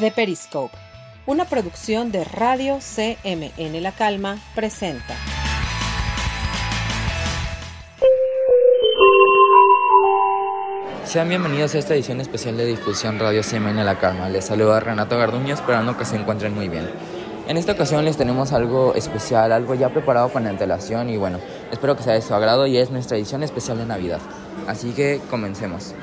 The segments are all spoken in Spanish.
The Periscope, una producción de Radio CMN La Calma, presenta. Sean bienvenidos a esta edición especial de difusión Radio CMN La Calma. Les saluda Renato Garduño, esperando que se encuentren muy bien. En esta ocasión les tenemos algo especial, algo ya preparado con antelación y bueno, espero que sea de su agrado y es nuestra edición especial de Navidad. Así que comencemos.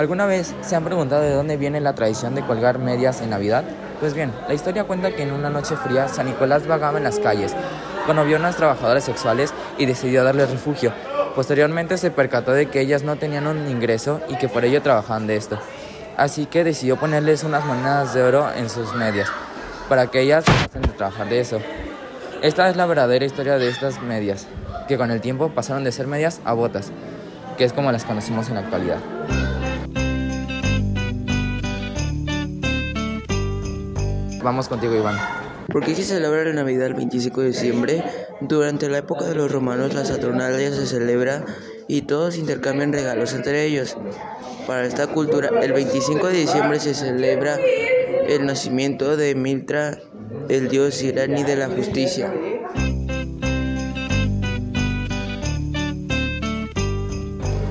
¿Alguna vez se han preguntado de dónde viene la tradición de colgar medias en Navidad? Pues bien, la historia cuenta que en una noche fría San Nicolás vagaba en las calles, cuando vio a unas trabajadoras sexuales y decidió darles refugio. Posteriormente se percató de que ellas no tenían un ingreso y que por ello trabajaban de esto. Así que decidió ponerles unas monedas de oro en sus medias, para que ellas dejasen de trabajar de eso. Esta es la verdadera historia de estas medias, que con el tiempo pasaron de ser medias a botas, que es como las conocemos en la actualidad. Vamos contigo, Iván. ¿Por qué se celebra la Navidad el 25 de diciembre? Durante la época de los romanos la Saturnalia se celebra y todos intercambian regalos entre ellos. Para esta cultura, el 25 de diciembre se celebra el nacimiento de Miltra, el dios iraní de la justicia.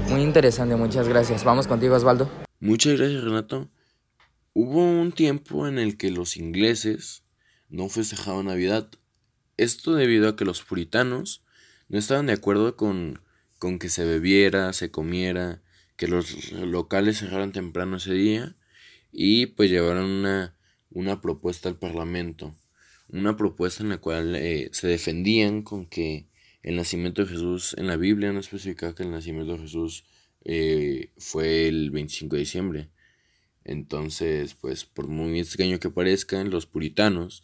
Muy interesante, muchas gracias. Vamos contigo, Osvaldo. Muchas gracias, Renato. Hubo un tiempo en el que los ingleses no festejaban Navidad. Esto debido a que los puritanos no estaban de acuerdo con, con que se bebiera, se comiera, que los locales cerraran temprano ese día y pues llevaron una, una propuesta al Parlamento. Una propuesta en la cual eh, se defendían con que el nacimiento de Jesús en la Biblia no especifica que el nacimiento de Jesús eh, fue el 25 de diciembre entonces, pues por muy extraño que parezcan, los puritanos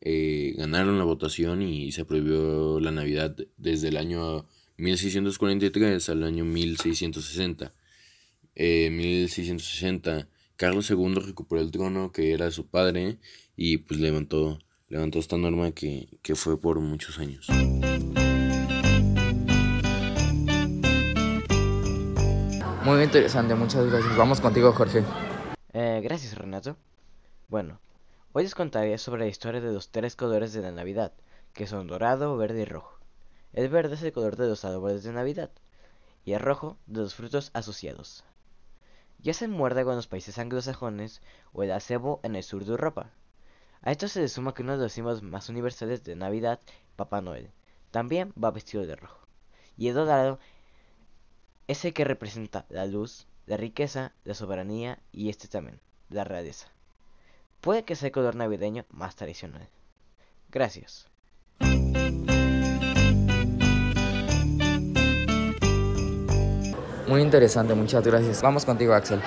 eh, ganaron la votación y se prohibió la Navidad desde el año 1643 al año 1660. En 1660, Carlos II recuperó el trono que era su padre y pues levantó, levantó esta norma que, que fue por muchos años. Muy interesante, muchas gracias. Vamos contigo, Jorge. Eh, gracias, Renato. Bueno, hoy les contaré sobre la historia de los tres colores de la Navidad, que son dorado, verde y rojo. El verde es el color de los árboles de Navidad, y el rojo de los frutos asociados. Ya se muerde con los países anglosajones o el acebo en el sur de Europa. A esto se le suma que uno de los símbolos más universales de Navidad, Papá Noel, también va vestido de rojo. Y el dorado es el que representa la luz, la riqueza, la soberanía y este también, la realeza. Puede que sea el color navideño más tradicional. Gracias. Muy interesante, muchas gracias. Vamos contigo, Axel.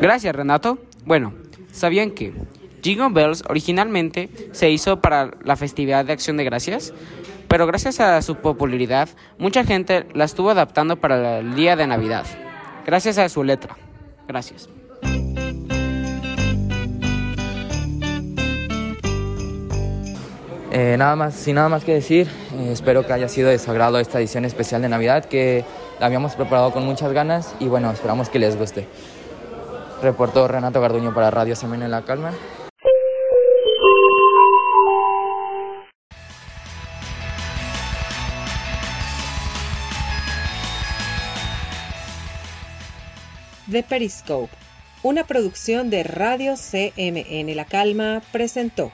Gracias, Renato. Bueno, ¿sabían que Jingle Bells originalmente se hizo para la festividad de Acción de Gracias? Pero gracias a su popularidad, mucha gente la estuvo adaptando para el día de Navidad gracias a su letra. Gracias. Eh, nada más, sin nada más que decir, eh, espero que haya sido de esta edición especial de Navidad que la habíamos preparado con muchas ganas y bueno, esperamos que les guste. Reportó Renato Garduño para Radio Semana en la Calma. The Periscope, una producción de Radio CMN La Calma, presentó.